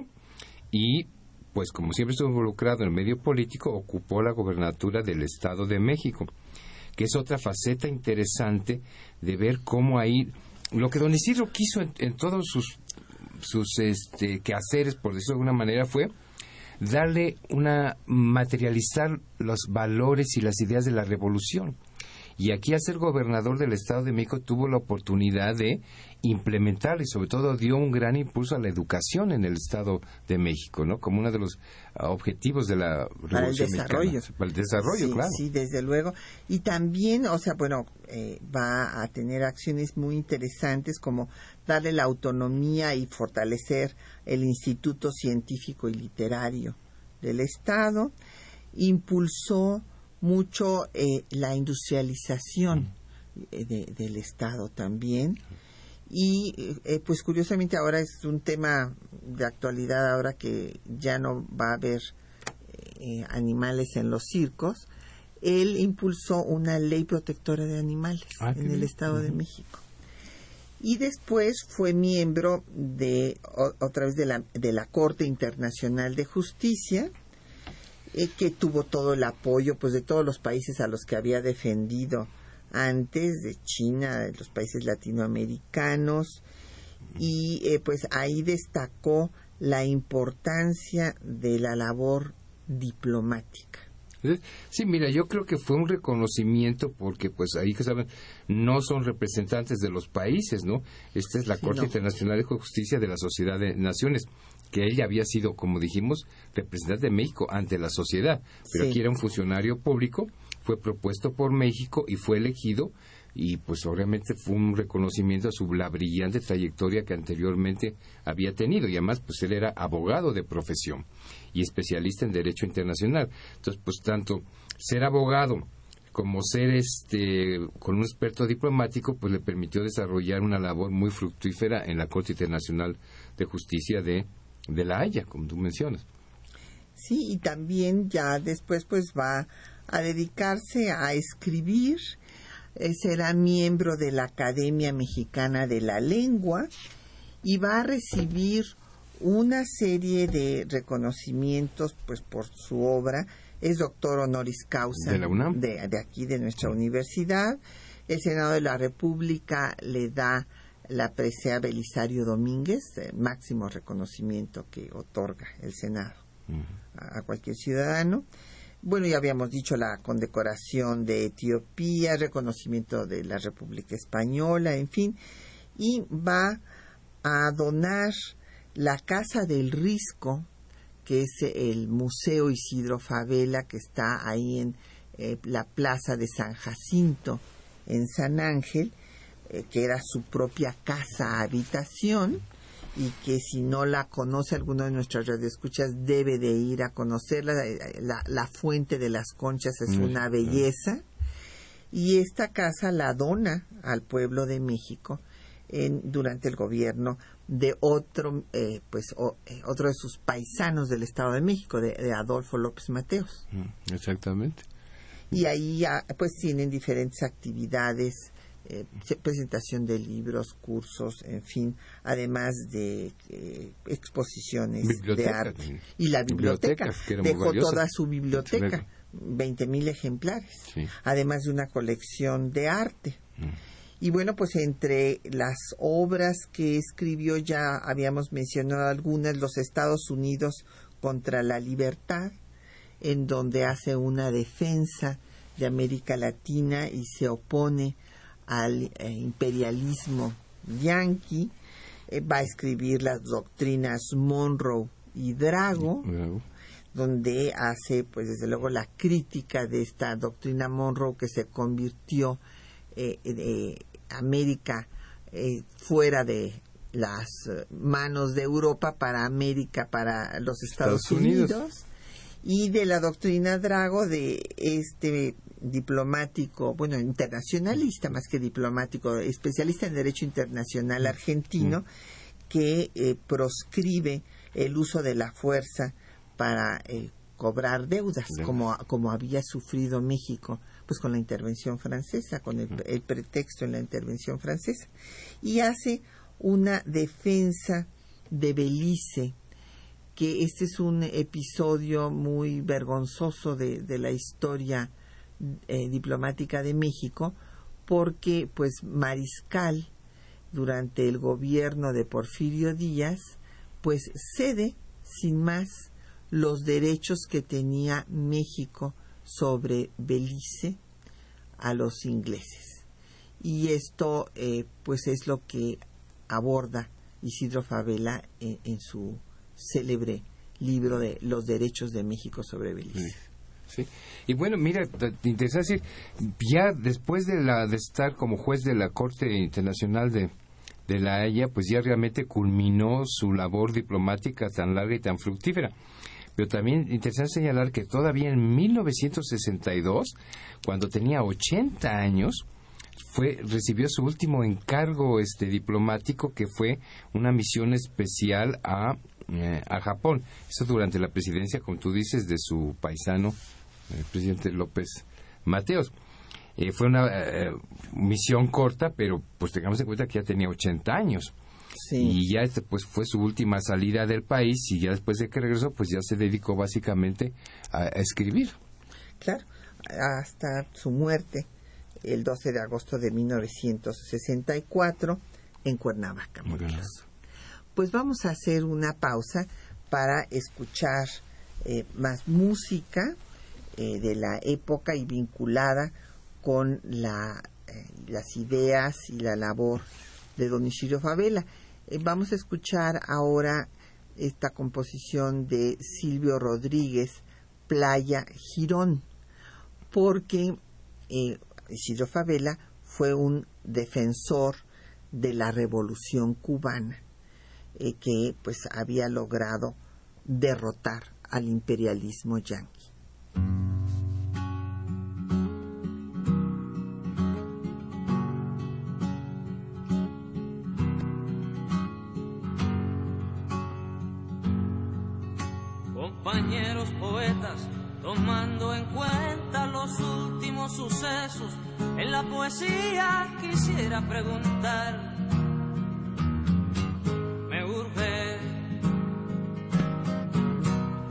y pues como siempre estuvo involucrado en el medio político, ocupó la gobernatura del Estado de México, que es otra faceta interesante de ver cómo ahí, lo que don Isidro quiso en, todos sus, sus este, quehaceres, por decirlo de alguna manera, fue darle una, materializar los valores y las ideas de la revolución. Y aquí, al ser gobernador del Estado de México, tuvo la oportunidad de implementar y, sobre todo, dio un gran impulso a la educación en el Estado de México, ¿no? Como uno de los ah, objetivos de la Revolución
Para el desarrollo.
Para el desarrollo, claro.
Sí, desde luego. Y también, o sea, bueno, eh, va a tener acciones muy interesantes como darle la autonomía y fortalecer el Instituto Científico y Literario del Estado. Impulsó mucho eh, la industrialización eh, del Estado también. Y eh, pues curiosamente ahora es un tema de actualidad, ahora que ya no va a haber animales en los circos, él impulsó una ley protectora de animales ah, en el Estado de México. Y después fue miembro de, otra vez, de la, de la Corte Internacional de Justicia, eh, que tuvo todo el apoyo pues de todos los países a los que había defendido antes, de China, de los países latinoamericanos, y eh, pues ahí destacó la importancia de la labor diplomática.
Sí, mira, yo creo que fue un reconocimiento porque pues ahí que saben, no son representantes de los países, ¿no? Esta es la Corte Internacional de Justicia de la Sociedad de Naciones que ella había sido, como dijimos, representante de México ante la sociedad, pero aquí era un funcionario público, fue propuesto por México y fue elegido y pues obviamente fue un reconocimiento a su la brillante trayectoria que anteriormente había tenido y además pues él era abogado de profesión y especialista en derecho internacional. Entonces, pues tanto ser abogado como ser este con un experto diplomático pues le permitió desarrollar una labor muy fructífera en la Corte Internacional de Justicia de de la Haya, como tú mencionas.
Sí, y también ya después pues va a dedicarse a escribir, eh, será miembro de la Academia Mexicana de la Lengua y va a recibir una serie de reconocimientos pues por su obra. Es doctor honoris causa
de, la UNAM.
de, aquí, de nuestra universidad. El Senado de la República le da la presea Belisario Domínguez, máximo reconocimiento que otorga el Senado a, cualquier ciudadano. Bueno, ya habíamos dicho la condecoración de Etiopía, reconocimiento de la República Española, en fin, y va a donar la Casa del Risco, que es el Museo Isidro Favela, que está ahí en eh, la Plaza de San Jacinto, en San Ángel, eh, que era su propia casa habitación y que si no la conoce alguno de nuestras radioescuchas debe de ir a conocerla. Eh, la, la fuente de las conchas es una belleza. Y esta casa la dona al pueblo de México en, durante el gobierno de otro eh, pues otro de sus paisanos del Estado de México de, de Adolfo López Mateos.
Exactamente.
Y ahí pues tienen diferentes actividades eh, presentación de libros, cursos, en fin, además de eh, exposiciones de arte. Y la biblioteca, dejó toda su biblioteca, 20.000 ejemplares, además de una colección de arte. Mm. Y bueno, pues entre las obras que escribió ya habíamos mencionado algunas, Los Estados Unidos contra la Libertad, en donde hace una defensa de América Latina y se opone al eh, imperialismo yanqui, eh, va a escribir las doctrinas Monroe y Drago, donde hace, pues desde luego, la crítica de esta doctrina Monroe que se convirtió eh, de América fuera de las manos de Europa para América, para los Estados, Unidos. y de la doctrina Drago de este diplomático, bueno, internacionalista más que diplomático, especialista en derecho internacional mm. argentino, que eh, proscribe el uso de la fuerza para eh, cobrar deudas, como, como había sufrido México pues con la intervención francesa, con el, el, pretexto en la intervención francesa. Y hace una defensa de Belice, que este es un episodio muy vergonzoso de, de la historia eh, diplomática de México, porque pues Mariscal, durante el gobierno de Porfirio Díaz, pues cede sin más los derechos que tenía México sobre Belice a los ingleses. Y esto eh, pues es lo que aborda Isidro Favela en, en, su célebre libro de Los derechos de México sobre Belice.
Y bueno, mira, te interesa decir, ya después de, la, de estar como juez de la Corte Internacional de, de la Haya, pues ya realmente culminó su labor diplomática tan larga y tan fructífera. Pero también interesante señalar que todavía en 1962, cuando tenía 80 años, fue, recibió su último encargo este, diplomático, que fue una misión especial a, eh, a Japón. Eso durante la presidencia, como tú dices, de su paisano, el presidente López Mateos. Eh, fue una eh, misión corta, pero pues tengamos en cuenta que ya tenía 80 años.
Sí.
Y ya este, pues fue su última salida del país y ya después de que regresó pues ya se dedicó básicamente a, a escribir.
Claro, hasta su muerte el 12 de agosto de 1964 en Cuernavaca. Pues vamos a hacer una pausa para escuchar eh, más música eh, de la época y vinculada con la, eh, las ideas y la labor de don Isidro Favela. Eh, vamos a escuchar ahora esta composición de Silvio Rodríguez, Playa Girón, porque Isidro Favela fue un defensor de la revolución cubana que pues había logrado derrotar al imperialismo yanqui.
Poesía quisiera preguntar, me urge,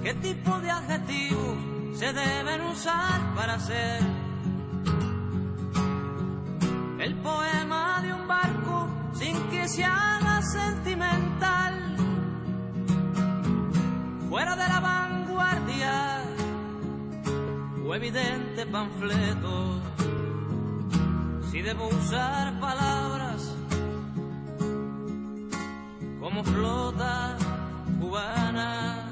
¿qué tipo de adjetivos se deben usar para hacer el poema de un barco sin que se haga sentimental? fuera de la vanguardia o evidente panfleto. Si debo usar palabras como flota cubana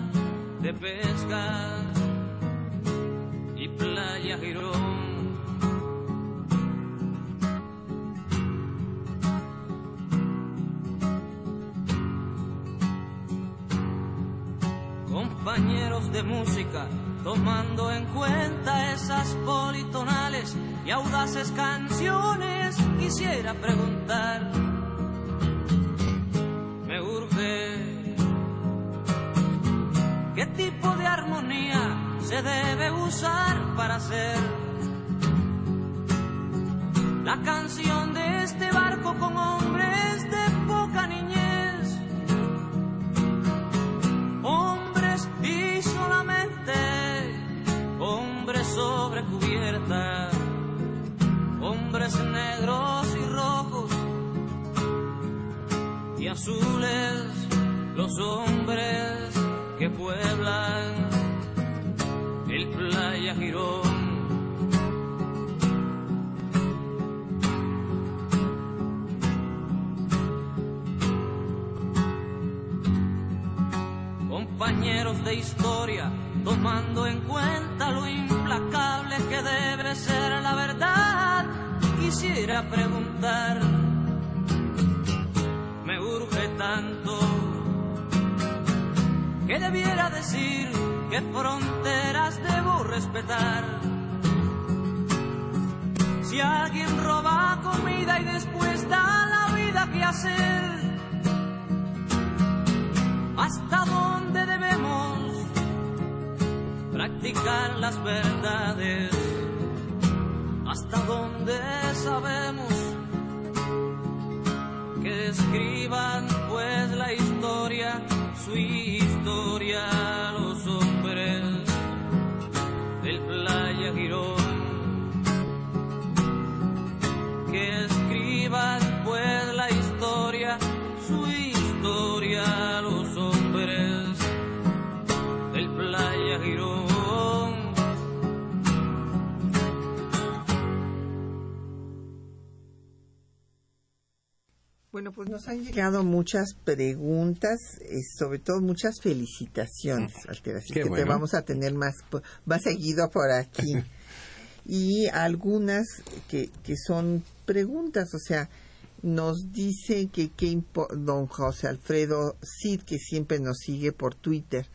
de pesca y playa Girón. compañeros de música, tomando en cuenta esas politonales y audaces canciones, quisiera preguntar, me urge, ¿qué tipo de armonía se debe usar para hacer la canción de este barco con azules, los hombres que pueblan el playa Girón. compañeros de historia, tomando en cuenta lo implacable que debe ser la verdad, quisiera preguntar, que debiera decir qué fronteras debo respetar. Si alguien roba comida y después da la vida que hacer, ¿hasta dónde debemos practicar las verdades? ¿Hasta dónde sabemos? Que escriban pues la historia, su historia, los hombres del Playa Girón. Que
Bueno, pues nos han llegado muchas preguntas, eh, sobre todo muchas felicitaciones, Altera, así
Qué
que te
bueno.
vamos a tener más, po- más seguido por aquí. y algunas que, que son preguntas, o sea, nos dice que, impo- don José Alfredo Cid, que siempre nos sigue por Twitter,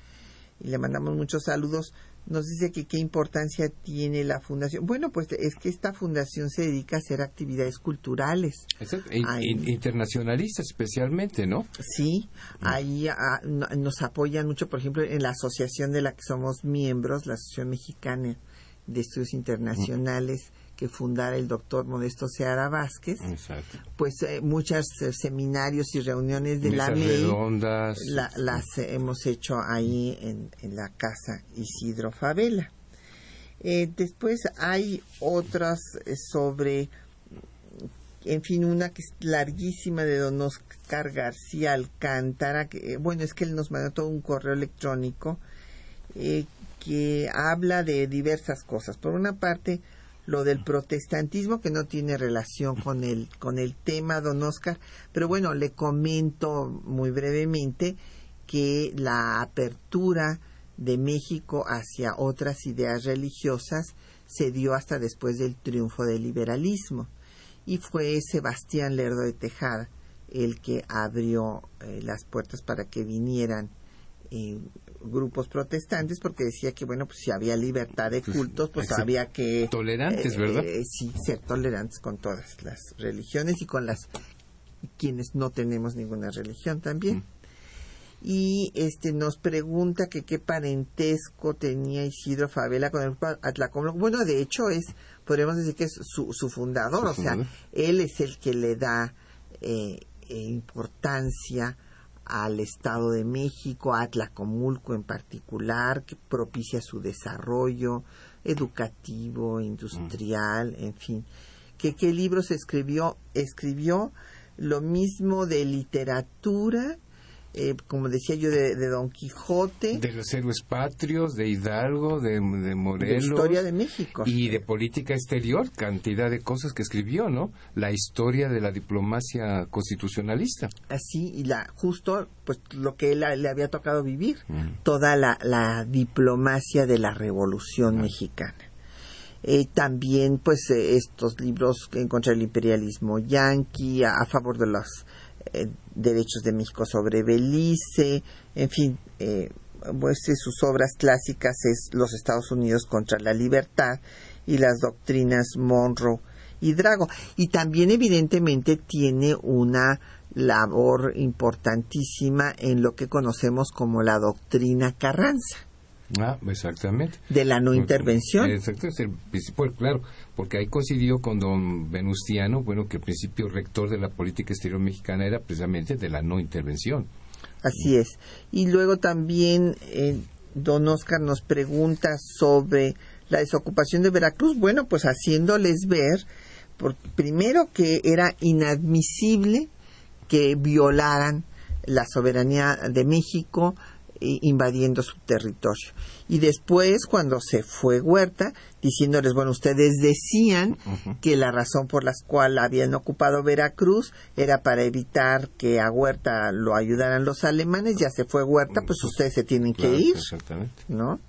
y le mandamos muchos saludos, nos dice que qué importancia tiene la fundación. Bueno, pues es que esta fundación se dedica a hacer actividades culturales.
Exacto. Internacionalistas especialmente, ¿no?
Sí, ahí ah, no- nos apoyan mucho, por ejemplo, en la asociación de la que somos miembros, la Asociación Mexicana de Estudios Internacionales, que fundara el doctor Modesto Seara Vázquez,
Exacto.
pues eh, muchos eh, seminarios y reuniones de la
Mesas
ley
redondas.
la- las eh, hemos hecho ahí en, en la casa Isidro Favela. Eh, después hay otras eh, sobre, en fin, una que es larguísima de don Oscar García Alcántara, que, bueno, es que él nos mandó todo un correo electrónico que habla de diversas cosas. Por una parte, lo del protestantismo que no tiene relación con el con el tema don Oscar, pero bueno, le comento muy brevemente que la apertura de México hacia otras ideas religiosas se dio hasta después del triunfo del liberalismo y fue Sebastián Lerdo de Tejada el que abrió eh, las puertas para que vinieran eh, grupos protestantes porque decía que bueno pues si había libertad de
Pues,
cultos pues había que
tolerantes,
eh,
¿verdad?
eh, sí ser tolerantes con todas las religiones y con las quienes no tenemos ninguna religión también y este nos pregunta que qué parentesco tenía Isidro Favela con el Atlacomulco. Bueno, de hecho es, podríamos decir que es su, su fundador,
Su
o sea, él es el que le da eh, eh, importancia al Estado de México, a Atlacomulco en particular, que propicia su desarrollo educativo, industrial, en fin. Que qué libros escribió, escribió lo mismo de literatura, eh, como decía yo, de, de Don Quijote,
De los héroes patrios, de Hidalgo, de, de
de
Morelos.
historia de México.
Y de política exterior, cantidad de cosas que escribió, ¿no? La historia de la diplomacia constitucionalista.
Así, y la, justo pues lo que él le había tocado vivir,
Mm.
toda la, la diplomacia de la Revolución Mexicana. Eh, también, pues, eh, estos libros en contra del imperialismo yanqui, a, a favor de los eh, derechos de México sobre Belice, en fin, eh, pues sus obras clásicas es Los Estados Unidos contra la libertad y las doctrinas Monroe y Drago. Y también, evidentemente, tiene una labor importantísima en lo que conocemos como la doctrina Carranza
Ah, exactamente.
de la no intervención.
Exacto, es el principio, claro, porque ahí coincidió con don Venustiano, bueno, que el principio rector de la política exterior mexicana era precisamente de la no intervención.
Así es. Y luego también eh, don Oscar nos pregunta sobre la desocupación de Veracruz. Bueno, pues haciéndoles ver, por, primero que era inadmisible que violaran la soberanía de México invadiendo su territorio. Y después, cuando se fue Huerta, diciéndoles, bueno, ustedes decían que la razón por la cual habían ocupado Veracruz era para evitar que a Huerta lo ayudaran los alemanes, ya se fue Huerta, pues ustedes se tienen que ir,
Exactamente.
¿no?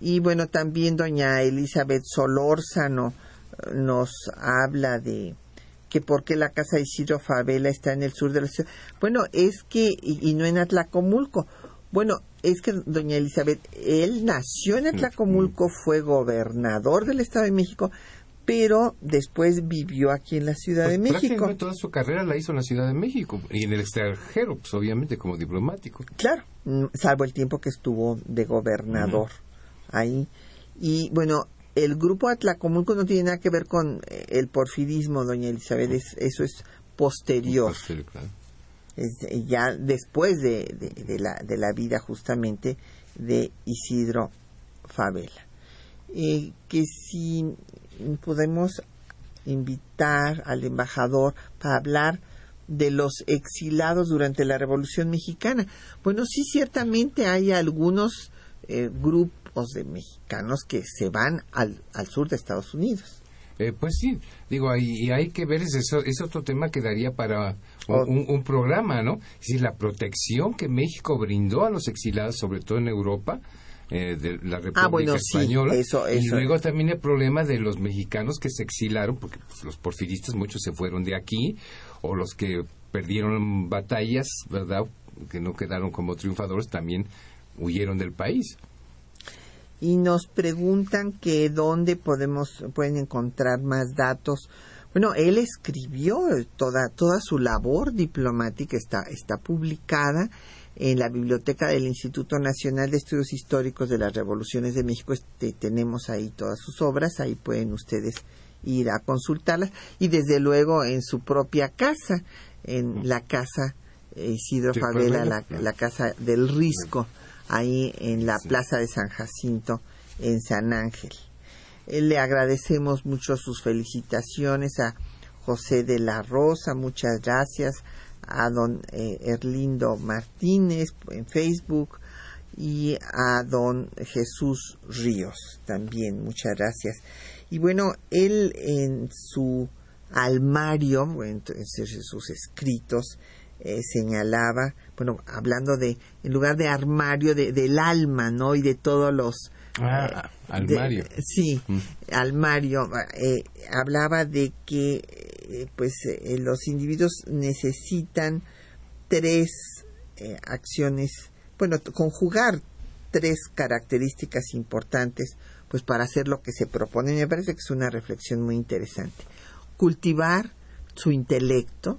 Y bueno, también doña Elizabeth Solórzano eh, nos habla de que por qué la casa de Isidro Favela está en el sur de la ciudad. Bueno, es que, y, y no en Atlacomulco. Bueno, es que doña Elizabeth, él nació en Atlacomulco, fue gobernador del Estado de México, pero después vivió aquí en la Ciudad de
Pues,
México.
prácticamente toda su carrera la hizo en la Ciudad de México y en el extranjero, pues obviamente como diplomático.
Claro, mm, salvo el tiempo que estuvo de gobernador ahí. Y bueno, el grupo Atlacomulco no tiene nada que ver con eh, el porfirismo, doña Elizabeth, es- eso es posterior.
Posterior, claro.
Eh, ya después de, de- la, de la vida justamente de Isidro Favela. Eh, que si podemos invitar al embajador para hablar de los exilados durante la Revolución Mexicana. Bueno, sí, ciertamente hay algunos eh, grupos de mexicanos que se van al, al sur de Estados Unidos.
Pues sí, digo, y hay que ver, es, eso, es otro tema que daría para un,
Oh.
un- un programa, ¿no? Es decir, la protección que México brindó a los exilados, sobre todo en Europa, eh, de la República
Ah, bueno, sí,
Española.
eso-
Y
eso.
luego también el problema de los mexicanos que se exilaron, porque pues, los porfiristas muchos se fueron de aquí, o los que perdieron batallas, ¿verdad? Que no quedaron como triunfadores, también huyeron del país.
y nos preguntan que dónde podemos pueden encontrar más datos. Bueno, él escribió toda toda su labor diplomática está está publicada en la biblioteca del Instituto Nacional de Estudios Históricos de las Revoluciones de México. Este, tenemos ahí todas sus obras, ahí pueden ustedes ir a consultarlas y desde luego en su propia casa, en la casa eh, Isidro
Sí,
Favela,
Favela.
la, la casa del Risco, ahí en la Plaza de San Jacinto, en San Ángel. Eh, Le agradecemos mucho sus felicitaciones a José de la Rosa, muchas gracias a don eh, Erlindo Martínez en Facebook y a don Jesús Ríos también, muchas gracias. Y bueno, él en su almario, en sus escritos, eh, señalaba, bueno, hablando de, en lugar de armario, de, del alma, ¿no? Y de todos los...
Ah,
de-
almario.
sí,
Mm.
Almario eh, hablaba de que eh, pues eh, los individuos necesitan tres acciones, bueno, conjugar tres características importantes pues para hacer lo que se propone. Me parece que es una reflexión muy interesante. Cultivar su intelecto,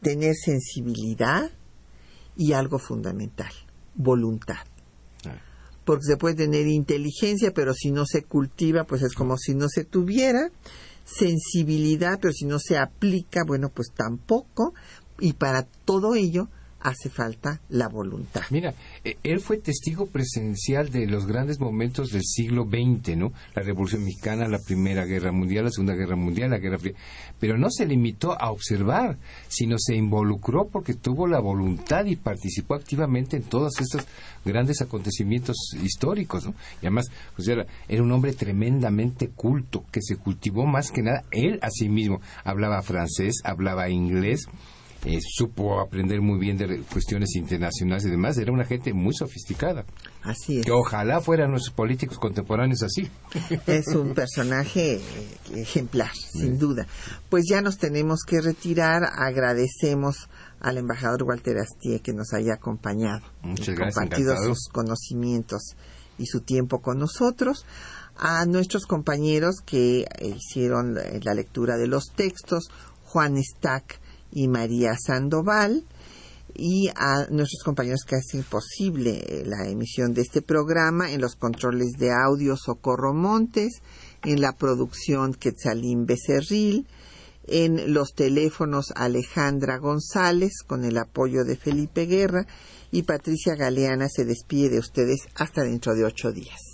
tener sensibilidad y algo fundamental, voluntad
Ah.
Porque se puede tener inteligencia, pero si no se cultiva, pues es como si no se tuviera sensibilidad, pero si no se aplica, bueno, pues tampoco. Y para todo ello hace falta la voluntad.
Mira, eh, él fue testigo presencial de los grandes momentos del siglo XX, ¿no? La Revolución Mexicana, la Primera Guerra Mundial, la Segunda Guerra Mundial, la Guerra Fría. Pero no se limitó a observar, sino se involucró porque tuvo la voluntad y participó activamente en todos estos grandes acontecimientos históricos, ¿no? Y además, pues era, era un hombre tremendamente culto, que se cultivó más que nada él a sí mismo. Hablaba francés, hablaba inglés, eh, supo aprender muy bien de cuestiones internacionales y demás. Era una gente muy sofisticada.
Así es.
Que ojalá fueran nuestros políticos contemporáneos así.
Es un personaje eh, ejemplar, sin duda. Pues ya nos tenemos que retirar. Agradecemos al embajador Walter Astie que nos haya acompañado.
Muchas
y
gracias,
compartido
encantado.
sus conocimientos y su tiempo con nosotros. A nuestros compañeros que eh, hicieron la lectura de los textos, Juan Stack y María Sandoval y a nuestros compañeros que hacen posible eh, la emisión de este programa en los controles de audio Socorro Montes, en la producción Quetzalín Becerril, en los teléfonos Alejandra González con el apoyo de Felipe Guerra y Patricia Galeana se despide de ustedes hasta dentro de ocho días.